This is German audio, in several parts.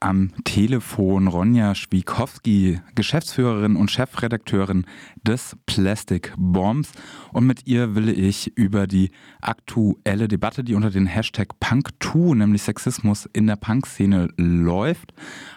am Telefon Ronja Schwiekowski, Geschäftsführerin und Chefredakteurin des Plastic Bombs. Und mit ihr will ich über die aktuelle Debatte, die unter den Hashtag Punk2, nämlich Sexismus in der Punkszene läuft.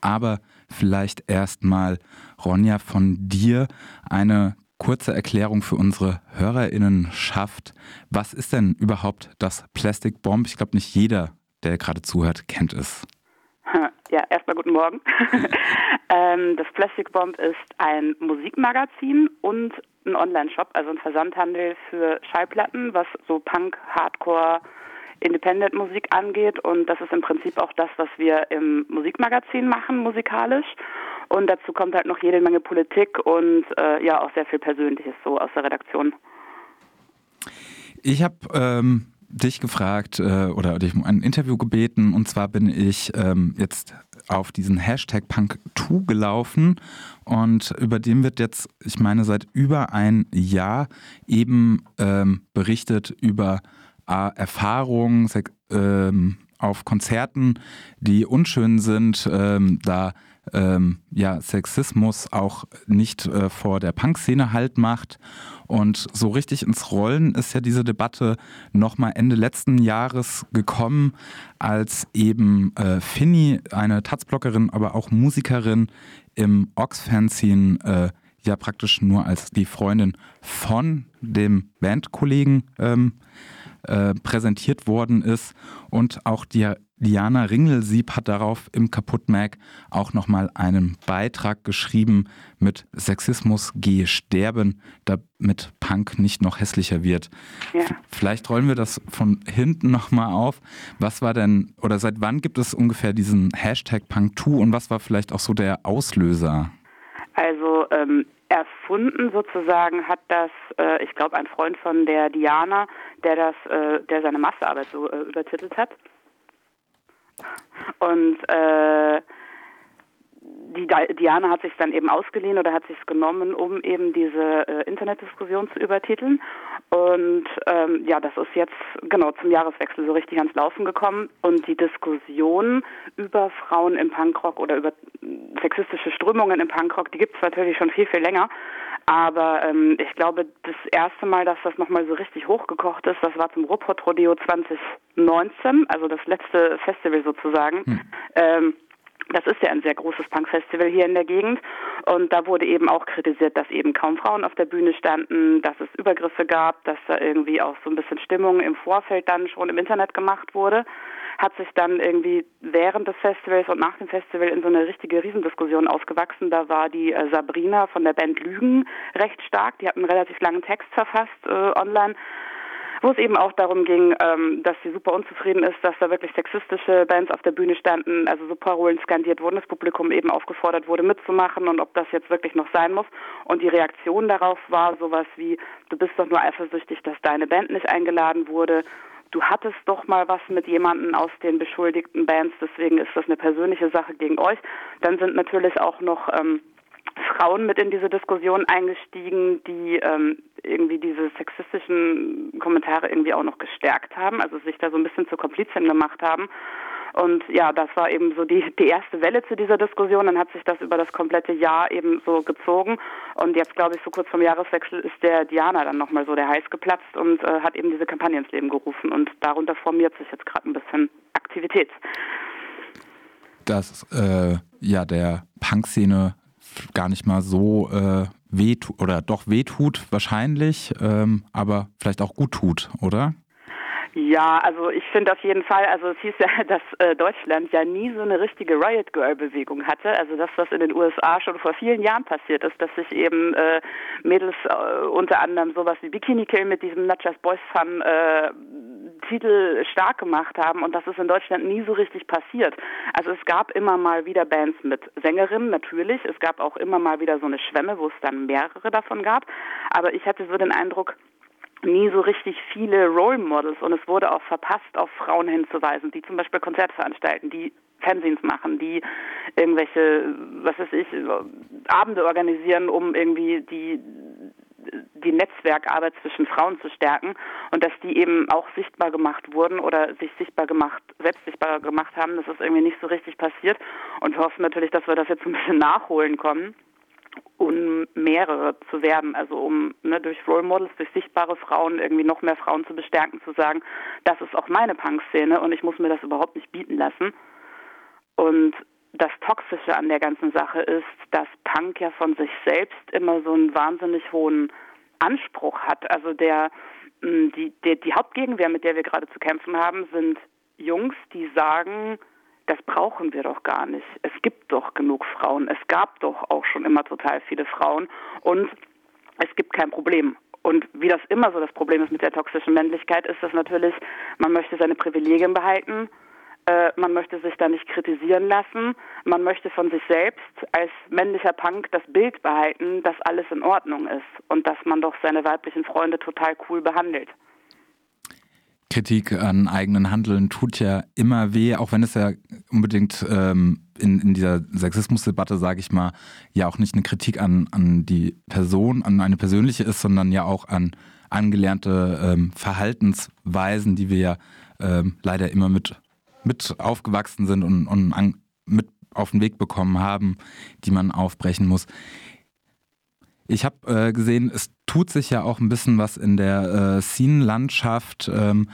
Aber vielleicht erstmal, Ronja, von dir eine kurze Erklärung für unsere HörerInnen schafft. Was ist denn überhaupt das Plastic Bomb? Ich glaube, nicht jeder, der gerade zuhört, kennt es. Ja, erstmal guten Morgen. ähm, das Plastic Bomb ist ein Musikmagazin und ein Online-Shop, also ein Versandhandel für Schallplatten, was so Punk, Hardcore, Independent-Musik angeht. Und das ist im Prinzip auch das, was wir im Musikmagazin machen, musikalisch. Und dazu kommt halt noch jede Menge Politik und äh, ja auch sehr viel Persönliches so aus der Redaktion. Ich habe ähm, dich gefragt äh, oder dich um ein Interview gebeten und zwar bin ich ähm, jetzt auf diesen Hashtag Punk2 gelaufen. Und über den wird jetzt, ich meine, seit über ein Jahr eben ähm, berichtet über äh, Erfahrungen ähm, auf Konzerten, die unschön sind, ähm, da ähm, ja, Sexismus auch nicht äh, vor der Punk-Szene halt macht. Und so richtig ins Rollen ist ja diese Debatte nochmal Ende letzten Jahres gekommen, als eben äh, Finny, eine Tatzblockerin, aber auch Musikerin im Ox-Fanzine äh, ja praktisch nur als die Freundin von dem Bandkollegen ähm, äh, präsentiert worden ist und auch die Diana Ringelsieb hat darauf im Kaputt-Mag auch nochmal einen Beitrag geschrieben mit Sexismus gehe sterben, damit Punk nicht noch hässlicher wird. Ja. Vielleicht rollen wir das von hinten nochmal auf. Was war denn, oder seit wann gibt es ungefähr diesen Hashtag Punk2 und was war vielleicht auch so der Auslöser? Also ähm, erfunden sozusagen hat das, äh, ich glaube, ein Freund von der Diana, der das, äh, der seine Masterarbeit so äh, übertitelt hat. Und äh, die Diana hat sich dann eben ausgeliehen oder hat sich genommen, um eben diese äh, Internetdiskussion zu übertiteln. Und ähm, ja, das ist jetzt genau zum Jahreswechsel so richtig ans Laufen gekommen. Und die Diskussion über Frauen im Punkrock oder über sexistische Strömungen im Punkrock, die gibt es natürlich schon viel, viel länger. Aber ähm, ich glaube, das erste Mal, dass das nochmal so richtig hochgekocht ist, das war zum Ruhrpott Rodeo 2019, also das letzte Festival sozusagen. Hm. Ähm, das ist ja ein sehr großes Punk-Festival hier in der Gegend. Und da wurde eben auch kritisiert, dass eben kaum Frauen auf der Bühne standen, dass es Übergriffe gab, dass da irgendwie auch so ein bisschen Stimmung im Vorfeld dann schon im Internet gemacht wurde. Hat sich dann irgendwie während des Festivals und nach dem Festival in so eine richtige Riesendiskussion ausgewachsen. Da war die äh, Sabrina von der Band Lügen recht stark. Die hat einen relativ langen Text verfasst äh, online wo es eben auch darum ging, ähm, dass sie super unzufrieden ist, dass da wirklich sexistische Bands auf der Bühne standen, also so Parolen skandiert wurden, das Publikum eben aufgefordert wurde mitzumachen und ob das jetzt wirklich noch sein muss. Und die Reaktion darauf war sowas wie, du bist doch nur eifersüchtig, dass deine Band nicht eingeladen wurde du hattest doch mal was mit jemandem aus den beschuldigten Bands, deswegen ist das eine persönliche Sache gegen euch. Dann sind natürlich auch noch ähm, Frauen mit in diese Diskussion eingestiegen, die ähm, irgendwie diese sexistischen Kommentare irgendwie auch noch gestärkt haben, also sich da so ein bisschen zur Komplizin gemacht haben. Und ja, das war eben so die, die erste Welle zu dieser Diskussion. Dann hat sich das über das komplette Jahr eben so gezogen. Und jetzt, glaube ich, so kurz vom Jahreswechsel ist der Diana dann nochmal so der Heiß geplatzt und äh, hat eben diese Kampagne ins Leben gerufen. Und darunter formiert sich jetzt gerade ein bisschen Aktivität. Dass äh, ja der Punk-Szene gar nicht mal so äh, wehtut oder doch wehtut wahrscheinlich, ähm, aber vielleicht auch gut tut, oder? Ja, also ich finde auf jeden Fall, also es hieß ja, dass äh, Deutschland ja nie so eine richtige Riot Girl Bewegung hatte. Also das, was in den USA schon vor vielen Jahren passiert ist, dass sich eben äh, Mädels äh, unter anderem sowas wie Bikini Kill mit diesem Not Just Boys Fun äh, Titel stark gemacht haben und das ist in Deutschland nie so richtig passiert. Also es gab immer mal wieder Bands mit Sängerinnen, natürlich. Es gab auch immer mal wieder so eine Schwemme, wo es dann mehrere davon gab. Aber ich hatte so den Eindruck, nie so richtig viele Role Models und es wurde auch verpasst, auf Frauen hinzuweisen, die zum Beispiel Konzerte veranstalten, die Fernsehens machen, die irgendwelche, was weiß ich, Abende organisieren, um irgendwie die die Netzwerkarbeit zwischen Frauen zu stärken und dass die eben auch sichtbar gemacht wurden oder sich sichtbar gemacht, selbst sichtbar gemacht haben. Das ist irgendwie nicht so richtig passiert und wir hoffen natürlich, dass wir das jetzt ein bisschen nachholen können um mehrere zu werben, also um ne, durch Role Models, durch sichtbare Frauen irgendwie noch mehr Frauen zu bestärken, zu sagen, das ist auch meine Punk-Szene und ich muss mir das überhaupt nicht bieten lassen. Und das Toxische an der ganzen Sache ist, dass Punk ja von sich selbst immer so einen wahnsinnig hohen Anspruch hat. Also der, die, der, die Hauptgegenwehr, mit der wir gerade zu kämpfen haben, sind Jungs, die sagen, das brauchen wir doch gar nicht. Es gibt doch genug Frauen. Es gab doch auch schon immer total viele Frauen und es gibt kein Problem. Und wie das immer so das Problem ist mit der toxischen Männlichkeit, ist das natürlich, man möchte seine Privilegien behalten, äh, man möchte sich da nicht kritisieren lassen, man möchte von sich selbst als männlicher Punk das Bild behalten, dass alles in Ordnung ist und dass man doch seine weiblichen Freunde total cool behandelt. Kritik an eigenen Handeln tut ja immer weh, auch wenn es ja unbedingt ähm, in, in dieser Sexismusdebatte, sage ich mal, ja auch nicht eine Kritik an, an die Person, an eine persönliche ist, sondern ja auch an angelernte ähm, Verhaltensweisen, die wir ja ähm, leider immer mit, mit aufgewachsen sind und, und an, mit auf den Weg bekommen haben, die man aufbrechen muss. Ich habe äh, gesehen, es tut sich ja auch ein bisschen was in der äh, Scene-Landschaft. Ähm,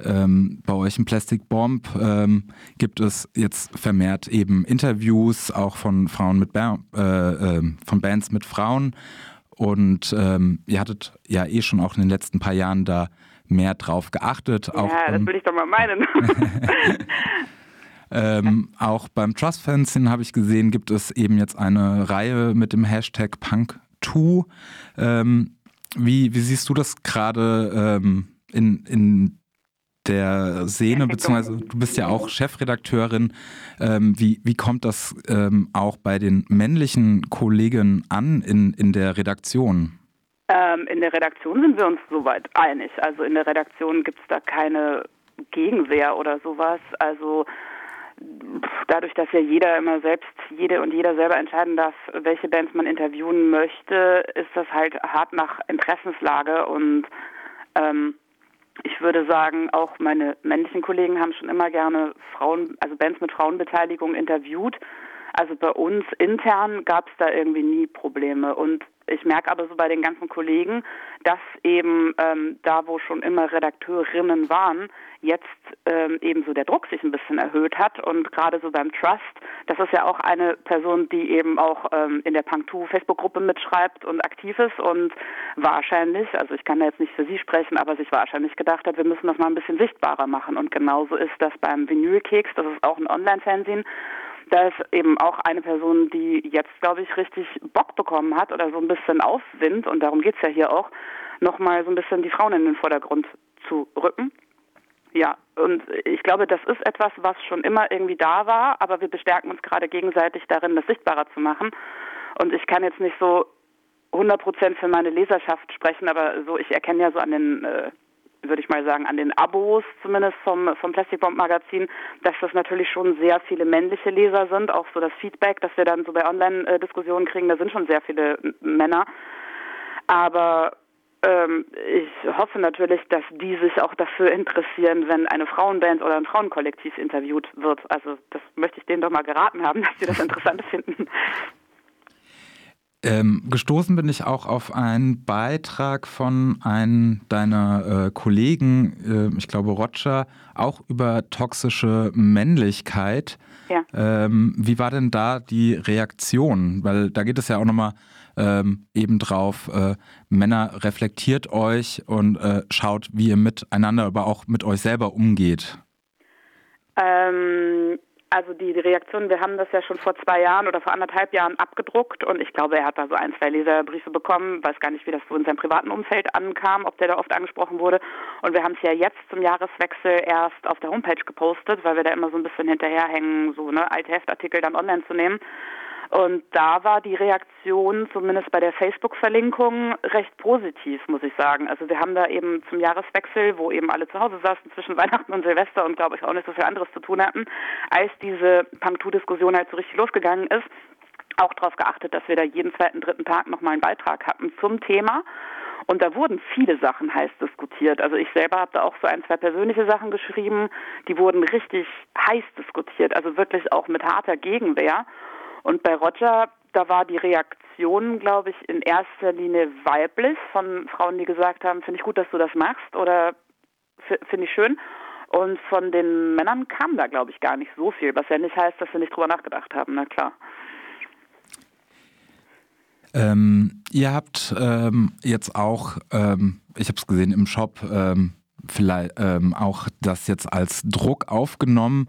ähm, bei euch im Plastic Bomb ähm, gibt es jetzt vermehrt eben Interviews auch von Frauen mit ba äh, äh, von Bands mit Frauen. Und ähm, ihr hattet ja eh schon auch in den letzten paar Jahren da mehr drauf geachtet. Ja, auch, das will ich doch mal meinen. Ähm, auch beim Trust Fencing habe ich gesehen, gibt es eben jetzt eine Reihe mit dem Hashtag Punk Tu. Ähm, wie, wie siehst du das gerade ähm, in, in der Szene, beziehungsweise du bist ja auch Chefredakteurin. Ähm, wie, wie kommt das ähm, auch bei den männlichen Kollegen an in, in der Redaktion? Ähm, in der Redaktion sind wir uns soweit einig. Also in der Redaktion gibt es da keine Gegenwehr oder sowas. Also dadurch, dass ja jeder immer selbst, jede und jeder selber entscheiden darf, welche Bands man interviewen möchte, ist das halt hart nach Interessenslage und ähm, ich würde sagen, auch meine männlichen Kollegen haben schon immer gerne Frauen, also Bands mit Frauenbeteiligung interviewt. Also bei uns intern gab es da irgendwie nie Probleme und ich merke aber so bei den ganzen Kollegen, dass eben ähm, da, wo schon immer Redakteurinnen waren, jetzt ähm, eben so der Druck sich ein bisschen erhöht hat und gerade so beim Trust, das ist ja auch eine Person, die eben auch ähm, in der Punk2 Facebook-Gruppe mitschreibt und aktiv ist und wahrscheinlich, also ich kann da jetzt nicht für sie sprechen, aber sich wahrscheinlich gedacht hat, wir müssen das mal ein bisschen sichtbarer machen. Und genauso ist das beim Vinylkeks, das ist auch ein Online-Fernsehen, da ist eben auch eine Person, die jetzt, glaube ich, richtig Bock bekommen hat oder so ein bisschen Aufwind, und darum geht es ja hier auch, nochmal so ein bisschen die Frauen in den Vordergrund zu rücken. Ja, und ich glaube, das ist etwas, was schon immer irgendwie da war, aber wir bestärken uns gerade gegenseitig darin, das sichtbarer zu machen. Und ich kann jetzt nicht so 100 Prozent für meine Leserschaft sprechen, aber so, ich erkenne ja so an den äh, würde ich mal sagen, an den Abos zumindest vom, vom Plastikbomb Magazin, dass das natürlich schon sehr viele männliche Leser sind. Auch so das Feedback, das wir dann so bei Online-Diskussionen kriegen, da sind schon sehr viele Männer. Aber ähm, ich hoffe natürlich, dass die sich auch dafür interessieren, wenn eine Frauenband oder ein Frauenkollektiv interviewt wird. Also das möchte ich denen doch mal geraten haben, dass sie das interessant finden. Ähm, gestoßen bin ich auch auf einen Beitrag von einem deiner äh, Kollegen, äh, ich glaube Roger, auch über toxische Männlichkeit. Ja. Ähm, wie war denn da die Reaktion? Weil da geht es ja auch nochmal ähm, eben drauf, äh, Männer reflektiert euch und äh, schaut, wie ihr miteinander, aber auch mit euch selber umgeht. Ähm, also die, die Reaktion, wir haben das ja schon vor zwei Jahren oder vor anderthalb Jahren abgedruckt und ich glaube, er hat da so ein, zwei Leserbriefe bekommen, weiß gar nicht, wie das so in seinem privaten Umfeld ankam, ob der da oft angesprochen wurde. Und wir haben es ja jetzt zum Jahreswechsel erst auf der Homepage gepostet, weil wir da immer so ein bisschen hinterherhängen, so ne, alte Heftartikel dann online zu nehmen. Und da war die Reaktion zumindest bei der Facebook-Verlinkung recht positiv, muss ich sagen. Also wir haben da eben zum Jahreswechsel, wo eben alle zu Hause saßen zwischen Weihnachten und Silvester und glaube ich auch nicht so viel anderes zu tun hatten, als diese Punk-2-Diskussion halt so richtig losgegangen ist, auch darauf geachtet, dass wir da jeden zweiten, dritten Tag nochmal einen Beitrag hatten zum Thema. Und da wurden viele Sachen heiß diskutiert. Also ich selber habe da auch so ein, zwei persönliche Sachen geschrieben, die wurden richtig heiß diskutiert, also wirklich auch mit harter Gegenwehr. Und bei Roger, da war die Reaktion, glaube ich, in erster Linie weiblich von Frauen, die gesagt haben, finde ich gut, dass du das machst oder finde ich schön. Und von den Männern kam da, glaube ich, gar nicht so viel, was ja nicht heißt, dass sie nicht drüber nachgedacht haben, na klar. Ähm, ihr habt ähm, jetzt auch, ähm, ich habe es gesehen im Shop, ähm, vielleicht ähm, auch das jetzt als Druck aufgenommen.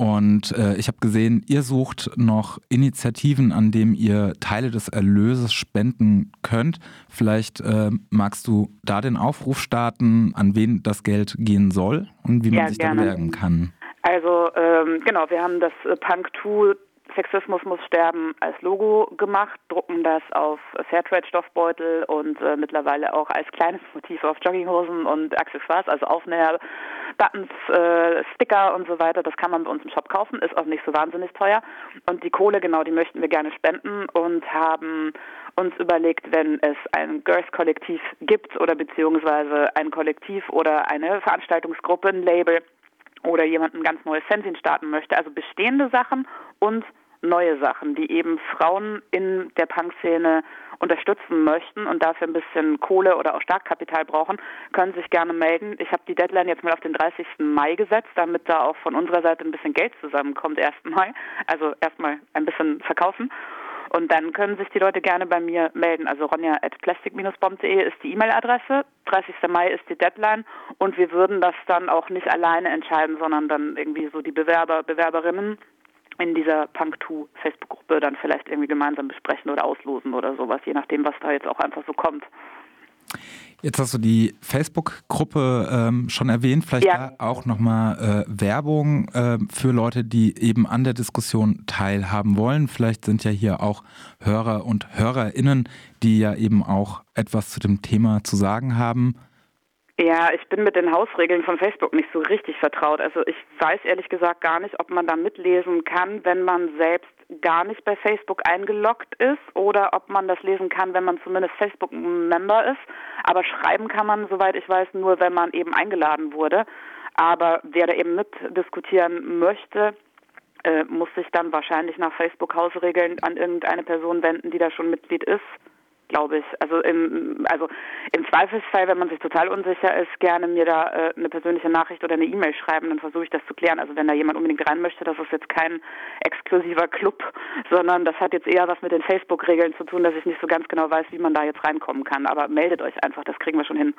Und äh, ich habe gesehen, ihr sucht noch Initiativen, an denen ihr Teile des Erlöses spenden könnt. Vielleicht äh, magst du da den Aufruf starten, an wen das Geld gehen soll und wie man sich gerne. da bewerben kann. Also ähm, genau, wir haben das äh, Punk 2 Sexismus muss sterben als Logo gemacht, drucken das auf Fairtrade-Stoffbeutel und äh, mittlerweile auch als kleines Motiv auf Jogginghosen und Accessoires, also Aufnäher, Buttons, äh, Sticker und so weiter. Das kann man bei uns im Shop kaufen, ist auch nicht so wahnsinnig teuer. Und die Kohle, genau, die möchten wir gerne spenden und haben uns überlegt, wenn es ein Girls-Kollektiv gibt oder beziehungsweise ein Kollektiv oder eine Veranstaltungsgruppe, ein Label, oder jemand ein ganz neues Fernsehen starten möchte. Also bestehende Sachen und neue Sachen, die eben Frauen in der Punkszene unterstützen möchten und dafür ein bisschen Kohle oder auch Startkapital brauchen, können sich gerne melden. Ich habe die Deadline jetzt mal auf den 30. Mai gesetzt, damit da auch von unserer Seite ein bisschen Geld zusammenkommt, 1. Mai. Also erstmal ein bisschen verkaufen. Und dann können sich die Leute gerne bei mir melden. Also ronja at plastic-bomb.de ist die E-Mail-Adresse. 30. Mai ist die Deadline und wir würden das dann auch nicht alleine entscheiden, sondern dann irgendwie so die Bewerber, Bewerberinnen in dieser Punk 2 Facebook-Gruppe dann vielleicht irgendwie gemeinsam besprechen oder auslosen oder sowas, je nachdem, was da jetzt auch einfach so kommt. Jetzt hast du die Facebook-Gruppe ähm, schon erwähnt. Vielleicht ja. auch nochmal äh, Werbung äh, für Leute, die eben an der Diskussion teilhaben wollen. Vielleicht sind ja hier auch Hörer und HörerInnen, die ja eben auch etwas zu dem Thema zu sagen haben. Ja, ich bin mit den Hausregeln von Facebook nicht so richtig vertraut. Also ich weiß ehrlich gesagt gar nicht, ob man da mitlesen kann, wenn man selbst gar nicht bei Facebook eingeloggt ist oder ob man das lesen kann, wenn man zumindest Facebook-Member ist. Aber schreiben kann man, soweit ich weiß, nur, wenn man eben eingeladen wurde. Aber wer da eben mitdiskutieren möchte, äh, muss sich dann wahrscheinlich nach Facebook-Hausregeln an irgendeine Person wenden, die da schon Mitglied ist glaube ich. Also im, also im Zweifelsfall, wenn man sich total unsicher ist, gerne mir da äh, eine persönliche Nachricht oder eine E-Mail schreiben, dann versuche ich das zu klären. Also wenn da jemand unbedingt rein möchte, das ist jetzt kein exklusiver Club, sondern das hat jetzt eher was mit den Facebook-Regeln zu tun, dass ich nicht so ganz genau weiß, wie man da jetzt reinkommen kann. Aber meldet euch einfach, das kriegen wir schon hin.